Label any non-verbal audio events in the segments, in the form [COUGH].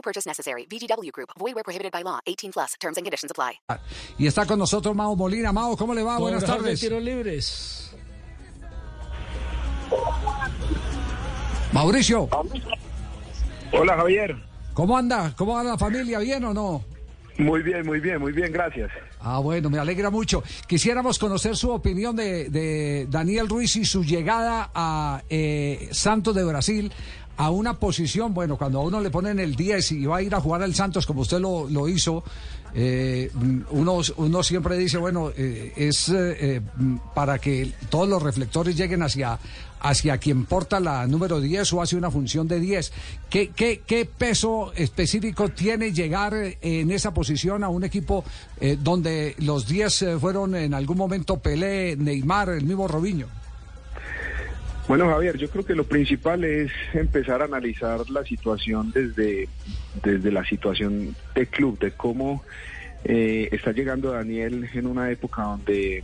No purchase necessary. VGW Group. Void where prohibited by law. 18 plus. Terms and conditions apply. Y está con nosotros Mao Molina. Mao, ¿cómo le va? Buenas tardes. tiros libres. Mauricio, Hola Javier. ¿cómo anda? ¿Cómo anda la familia? ¿Bien o no? Muy bien, muy bien, muy bien, gracias. Ah, bueno, me alegra mucho. Quisiéramos conocer su opinión de, de Daniel Ruiz y su llegada a eh, Santos de Brasil a una posición, bueno, cuando a uno le ponen el 10 y va a ir a jugar al Santos como usted lo, lo hizo, eh, uno, uno siempre dice, bueno, eh, es eh, para que todos los reflectores lleguen hacia, hacia quien porta la número 10 o hace una función de 10. ¿Qué, qué, qué peso específico tiene llegar en esa posición a un equipo donde los 10 eh, fueron en algún momento Pelé, Neymar, el mismo Robinho? Bueno Javier, yo creo que lo principal es empezar a analizar la situación desde, desde la situación del club, de cómo eh, está llegando Daniel en una época donde,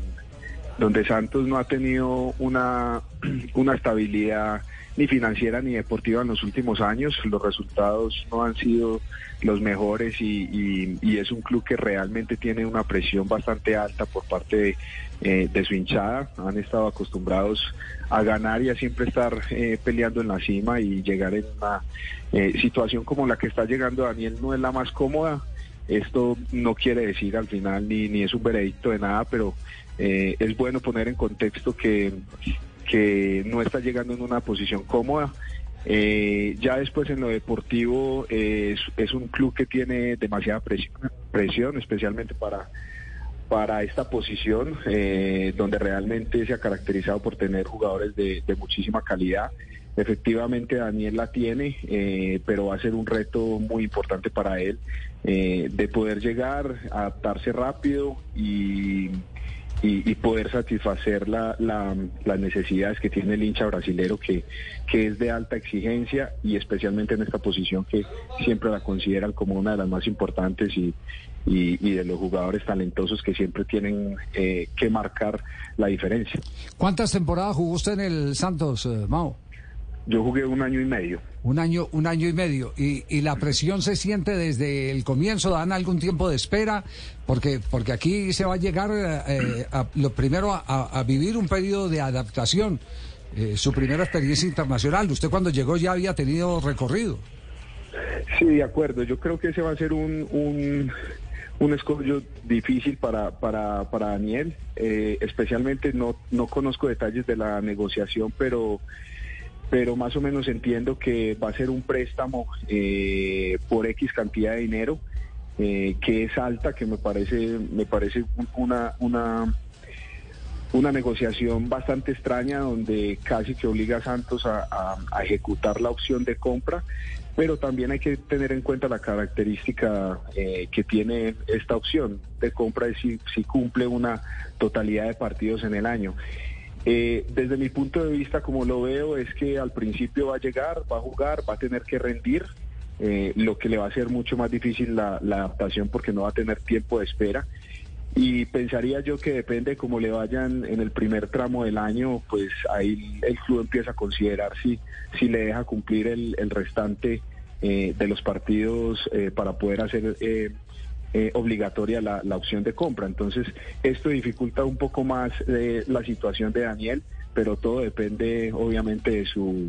donde Santos no ha tenido una, [CLEARS THROAT] una estabilidad ni financiera ni deportiva en los últimos años. Los resultados no han sido los mejores y, es un club que realmente tiene una presión bastante alta por parte de, eh, su hinchada. Han estado acostumbrados a ganar y a siempre estar eh, peleando en la cima y llegar en una eh, situación como la que está llegando Daniel no es la más cómoda. Esto no quiere decir al final ni, ni es un veredicto de nada, pero eh, es bueno poner en contexto que, que no está llegando en una posición cómoda. Eh, ya después en lo deportivo eh, es, un club que tiene demasiada presión, presión especialmente para, para esta posición, eh, donde realmente se ha caracterizado por tener jugadores de, muchísima calidad. Efectivamente Daniel la tiene, pero va a ser un reto muy importante para él de poder llegar, adaptarse rápido y, y, y poder satisfacer la- la- las necesidades que tiene el hincha brasilero, que, que es de alta exigencia y especialmente en esta posición que siempre la consideran como una de las más importantes y, y- y de los jugadores talentosos que siempre tienen eh, que marcar la diferencia. ¿Cuántas temporadas jugó usted en el Santos, eh, Mao? Yo jugué un año y medio. Un año, un año y medio. Y, y la presión se siente desde el comienzo, dan algún tiempo de espera, porque, porque aquí se va a llegar eh, a, lo primero a, a vivir un periodo de adaptación. Eh, su primera experiencia internacional. Usted cuando llegó ya había tenido recorrido. Sí, de acuerdo. Yo creo que ese va a ser un, un, un escollo difícil para, para, para Daniel. Eh, especialmente no, no conozco detalles de la negociación, pero, pero más o menos entiendo que va a ser un préstamo eh, por X cantidad de dinero, eh, que es alta, que me parece, me parece un- una, una, una negociación bastante extraña donde casi que obliga a Santos a, ejecutar la opción de compra, pero también hay que tener en cuenta la característica eh, que tiene esta opción de compra es si, si cumple una totalidad de partidos en el año. Eh, desde mi punto de vista, como lo veo, es que al principio va a llegar, va a jugar, va a tener que rendir, eh, lo que le va a hacer mucho más difícil la, adaptación porque no va a tener tiempo de espera. Y pensaría yo que depende cómo le vayan en el primer tramo del año, pues ahí el club empieza a considerar si, si le deja cumplir el, el restante eh, de los partidos eh, para poder hacer eh, obligatoria la, la opción de compra. Entonces, esto dificulta un poco más eh, la situación de Daniel, pero todo depende obviamente de su,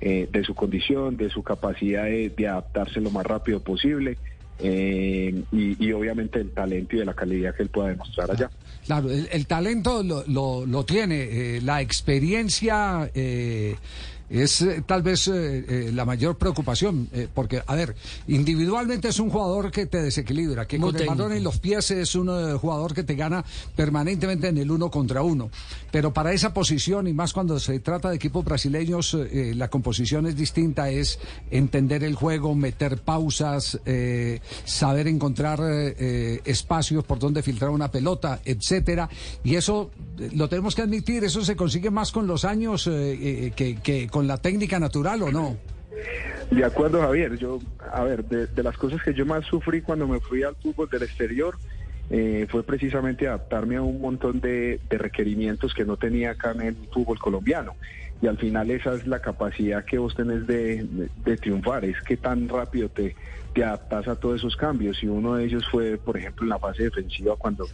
eh, de su condición, de su capacidad de, adaptarse lo más rápido posible. eh, y, obviamente el talento y de la calidad que él pueda demostrar allá. Claro, el, el talento lo, lo, lo tiene, eh, la experiencia eh, es eh, tal vez eh, eh, la mayor preocupación, eh, porque, a ver, individualmente es un jugador que te desequilibra, que Muy con el balón en los pies es un jugador que te gana permanentemente en el uno contra uno. Pero para esa posición, y más cuando se trata de equipos brasileños, la composición es distinta, es entender el juego, meter pausas, eh, saber encontrar espacios por donde filtrar una pelota, etcétera. Y eso lo tenemos que admitir, eso se consigue más con los años que, que con la técnica natural, ¿o no? De acuerdo, Javier. Yo, a ver, de, de las cosas que yo más sufrí cuando me fui al fútbol del exterior eh, fue precisamente adaptarme a un montón de, de requerimientos que no tenía acá en el fútbol colombiano. Y al final esa es la capacidad que vos tenés de triunfar, es que tan rápido te, te adaptas a todos esos cambios. Y uno de ellos fue, por ejemplo, en la fase defensiva cuando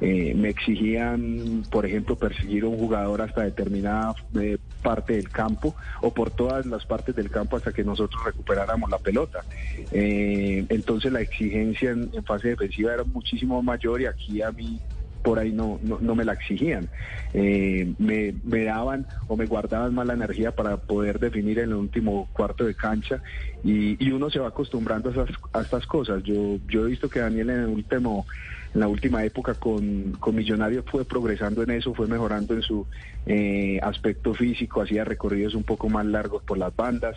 eh, me exigían, por ejemplo, perseguir a un jugador hasta determinada eh, parte del campo o por todas las partes del campo hasta que nosotros recuperáramos la pelota. Eh, entonces la exigencia en, fase defensiva era muchísimo mayor y aquí a mí por ahí no, no, no me la exigían. Eh, me, me daban o me guardaban más la energía para poder definir en el último cuarto de cancha y, y uno se va acostumbrando a, esas, a estas cosas. Yo, yo he visto que Daniel en el último en la última época con, con Millonarios fue progresando en eso, fue mejorando en su eh, aspecto físico, hacía recorridos un poco más largos por las bandas,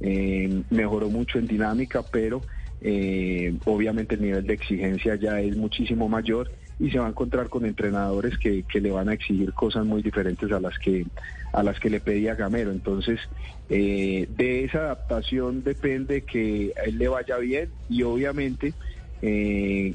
eh, mejoró mucho en dinámica, pero eh, obviamente el nivel de exigencia ya es muchísimo mayor y se va a encontrar con entrenadores que, que le van a exigir cosas muy diferentes a las que a las que le pedía Gamero. Entonces, eh, de esa adaptación depende que a él le vaya bien y obviamente eh,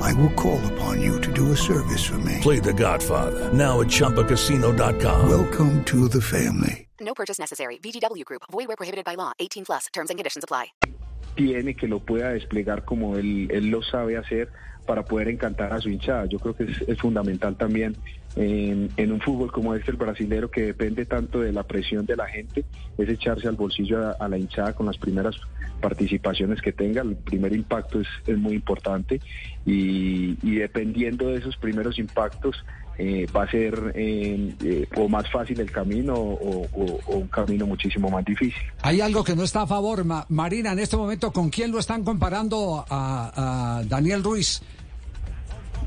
I will call upon you to do a service for me. Play The Godfather now at ChumbaCasino.com. Welcome to the family. No purchase necessary. VGW Group. Void where prohibited by law. 18 plus. Terms and conditions apply. tiene que lo pueda desplegar como él, él lo sabe hacer para poder encantar a su hinchada. Yo creo que es, es fundamental también en, un fútbol como este, el brasilero, que depende tanto de la presión de la gente, es echarse al bolsillo a, la hinchada con las primeras participaciones que tenga. El primer impacto es, muy importante y, dependiendo de esos primeros impactos, eh, va a ser eh, o más fácil el camino o, un camino muchísimo más difícil. Hay algo que no está a favor, Ma- Marina, en este momento, ¿con quién lo están comparando a Daniel Ruiz?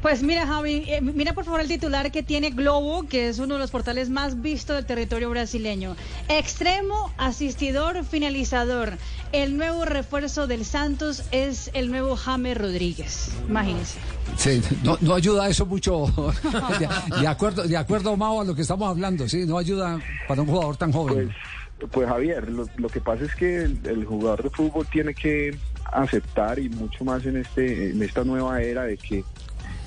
Pues mira, Javi, eh, mira por favor el titular que tiene Globo, que es uno de los portales más vistos del territorio brasileño. Extremo, asistidor, finalizador. El nuevo refuerzo del Santos es el nuevo James Rodríguez. Imagínense. Sí, no, no ayuda eso mucho, [LAUGHS] de, de acuerdo, de acuerdo, Mao, a lo que estamos hablando, sí, no ayuda para un jugador tan joven. Pues, pues Javier, lo, lo que pasa es que el, el jugador de fútbol tiene que aceptar y mucho más en este en esta nueva era de que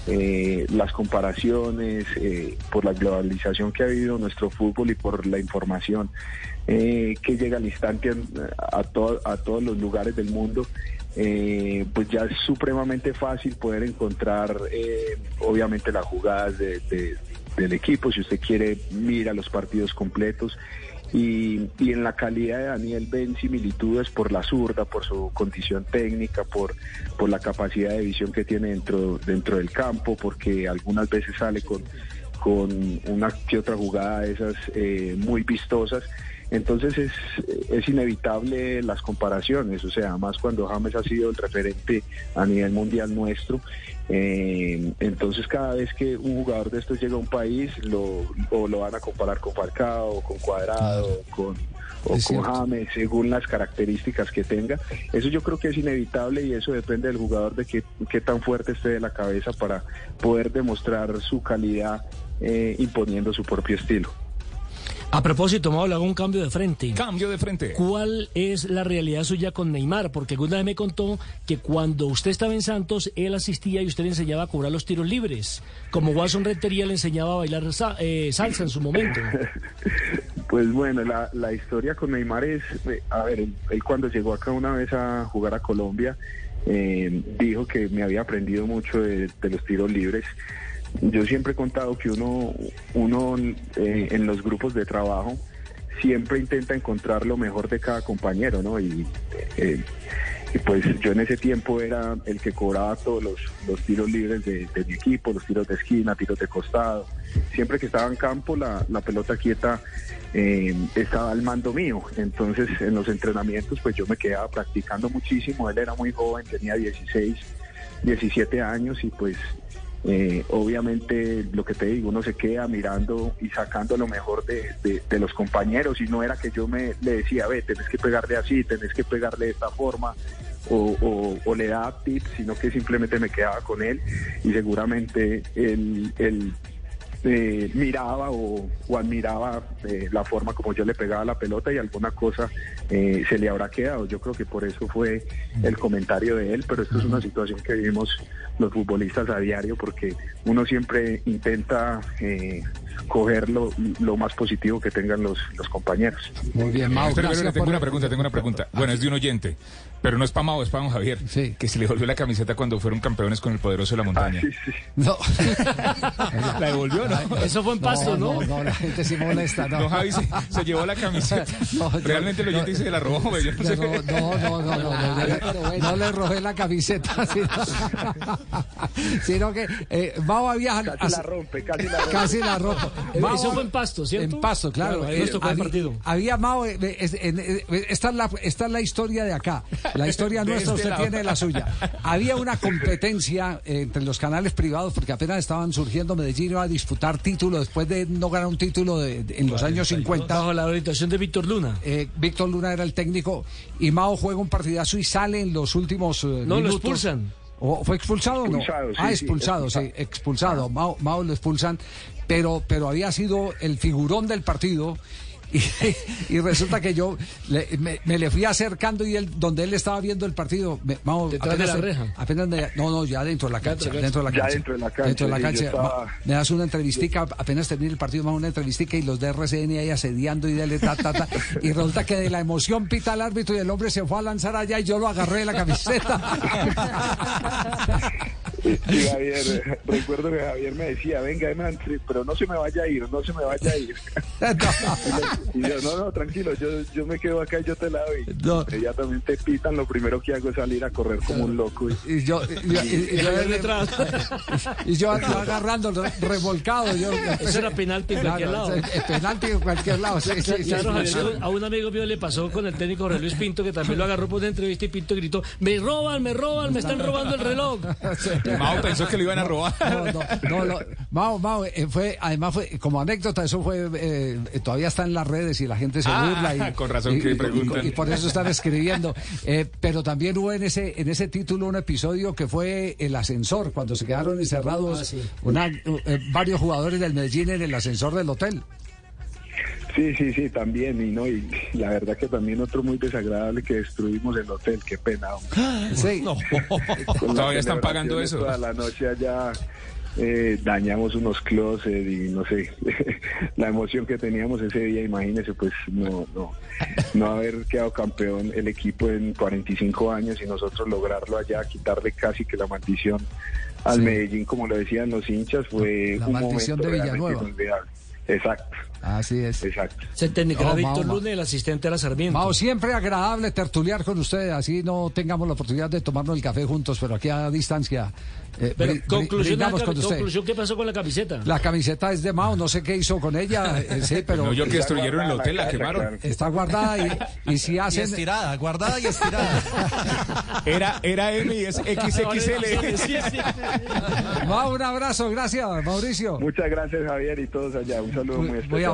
eh, las comparaciones eh, por la globalización que ha habido nuestro fútbol y por la información eh, que llega al instante a, to- a todos los lugares del mundo, eh, pues ya es supremamente fácil poder encontrar eh, obviamente las jugadas de- de- del equipo, si usted quiere mira los partidos completos y, y en la calidad de Daniel ven similitudes por la zurda, por su condición técnica, por, por la capacidad de visión que tiene dentro, dentro del campo, porque algunas veces sale con, con una que otra jugada de esas eh, muy vistosas. Entonces es, es inevitable las comparaciones, o sea, más cuando James ha sido el referente a nivel mundial nuestro. eh, entonces cada vez que un jugador de estos llega a un país, lo, o lo van a comparar con Falcao, con Cuadrado, con, o Es con cierto. James, según las características que tenga. Eso yo creo que es inevitable y eso depende del jugador de qué, qué tan fuerte esté de la cabeza para poder demostrar su calidad eh, imponiendo su propio estilo. A propósito, Mau, le hago un cambio de frente. Cambio de frente. ¿Cuál es la realidad suya con Neymar? Porque alguna vez me contó que cuando usted estaba en Santos, él asistía y usted le enseñaba a cobrar los tiros libres. Como Watson Rentería le enseñaba a bailar sa- eh, salsa en su momento. [LAUGHS] Pues bueno, la, la historia con Neymar es, eh, a ver, él, él cuando llegó acá una vez a jugar a Colombia, eh, dijo que me había aprendido mucho de, de los tiros libres. Yo siempre he contado que uno, uno eh, en los grupos de trabajo siempre intenta encontrar lo mejor de cada compañero, ¿no? Y, eh, pues yo en ese tiempo era el que cobraba todos los, los tiros libres de, de mi equipo, los tiros de esquina, tiros de costado. Siempre que estaba en campo, la, la pelota quieta eh, estaba al mando mío. Entonces, en los entrenamientos, pues yo me quedaba practicando muchísimo. Él era muy joven, tenía 16, 17 años y pues eh, obviamente lo que te digo, uno se queda mirando y sacando lo mejor de, los compañeros y no era que yo me le decía, ve, tenés que pegarle así, tenés que pegarle de esta forma o, le daba tips, sino que simplemente me quedaba con él y seguramente él, eh, miraba o, o admiraba eh, la forma como yo le pegaba la pelota y alguna cosa eh, se le habrá quedado. Yo creo que por eso fue el comentario de él, pero esto es una situación que vivimos los futbolistas a diario porque uno siempre intenta eh, coger lo, lo más positivo que tengan los, los compañeros. Muy bien, Mau. Espera, gracias tengo una pregunta, tengo una pregunta. Bueno, es de un oyente, pero no es para Mau, es para Javier. Sí. Que se le devolvió la camiseta cuando fueron campeones con el poderoso de la Ah, montaña. sí, sí. No. [LAUGHS] La devolvió, ¿no? Eso fue en pasto, ¿no? No, no, la gente sí molesta, no. Don Javi se, se llevó la camiseta. No, yo- Realmente el oyente dice se la robó, güey, yo no sé. No, no, no, no, no, no, no, no le robé la camiseta, sino, sino que eh, Mau había... Casi la rompe, casi la rompe. Casi la rompo. Mau- Eso fue en Pasto, ¿cierto? En Pasto, claro. Claro, Eh, había- partido. Había Mao, eh, eh, es- en- eh, esta, es la, esta es la historia de acá. La historia nuestra, este usted tiene la suya. Había una competencia eh, entre los canales privados porque apenas estaban surgiendo. Medellín iba a disputar título después de no ganar un título de- de- en los años 50. Bajo la orientación de Víctor Luna. Eh, Víctor Luna era el técnico y Mao juega un partidazo y sale en los últimos eh, No, lo minutos. expulsan. ¿O ¿Fue expulsado o no? Expulsado, sí, ah, sí, expulsado, sí, expulsado. expulsado. Mao, Mao lo expulsan, pero, pero había sido el figurón del partido. Y, [LAUGHS] y resulta que yo le- me, me le fui acercando y él, donde él estaba viendo el partido, me- Mao, Detrás de la reja. apenas me- no, no, ya dentro de la cancha, Dentro, dentro de la Ya cancha. dentro de la cancha, Dentro de la cancha. estaba- me das una entrevistica, apenas termine el partido, Mao, una entrevistica y los de RCN ahí asediando y dele ta, ta, ta. Y resulta que de la emoción pita el árbitro y el hombre se fue a lanzar allá y yo lo agarré de la camiseta. [LAUGHS] Sí, [LAUGHS] Javier, recuerdo que Javier me decía, venga, Emantre, pero no se me vaya a ir, no se me vaya a ir. [LAUGHS] Y yo, no, no, tranquilo, yo, yo me quedo acá y yo te la doy. No. Inmediatamente pitan, lo primero que hago es salir a correr como un loco. y- Y yo, y, yo- y- y yo, detrás. [LAUGHS] y yo yo agarrando, re- revolcado. Yo, Eso era penalti en cualquier lado. Penalti en cualquier lado. sí, sí, sí. Claro, Javier, a un amigo mío le pasó con el técnico Jorge Luis Pinto, que también lo agarró por una entrevista y Pinto gritó, me roban, me roban, me están robando el reloj. Mao pensó que lo iban a robar. No, no, no, Mao, Mao, eh, fue, además fue, como anécdota, eso fue, eh, todavía está en las redes y la gente se Ah, burla. Y, con razón y- que y- preguntan. y por eso están escribiendo. Eh, pero también hubo en ese, en ese título un episodio que fue el ascensor, cuando se quedaron encerrados una- eh, varios jugadores del Medellín en el ascensor del hotel. Sí, sí, sí, también. Y no y la verdad que también otro muy desagradable que destruimos el hotel, qué pena. hombre. [GASPS] Sí. [LAUGHS] Todavía están pagando eso. Toda la noche allá eh, dañamos unos closets y no sé, [LAUGHS] la emoción que teníamos ese día, imagínese, pues no, no, no haber quedado campeón el equipo en 45 años y nosotros lograrlo allá, quitarle casi que la maldición al Sí. Medellín, como lo decían los hinchas, fue La un maldición momento de Villanueva. inolvidable. Exacto, Así es. exacto. Se técnico No, Víctor y el asistente era Sarmiento. Mao, siempre agradable tertuliar con ustedes, así no tengamos la oportunidad de tomarnos el café juntos, pero aquí a distancia. eh, Pero conclusión, brindamos con usted. conclusión, ¿qué pasó con la camiseta? La camiseta es de Mao, no sé qué hizo con ella, eh, [LAUGHS] sí, pero No, yo que destruyeron el hotel, la Está quemaron. claro. está guardada y, y si Y hacen... estirada, guardada y estirada. [LAUGHS] Era, era M y es [LAUGHS] XXL. Mao, un abrazo, gracias, Mauricio. Muchas gracias Javier y todos allá. Un saludo muy Muy especial.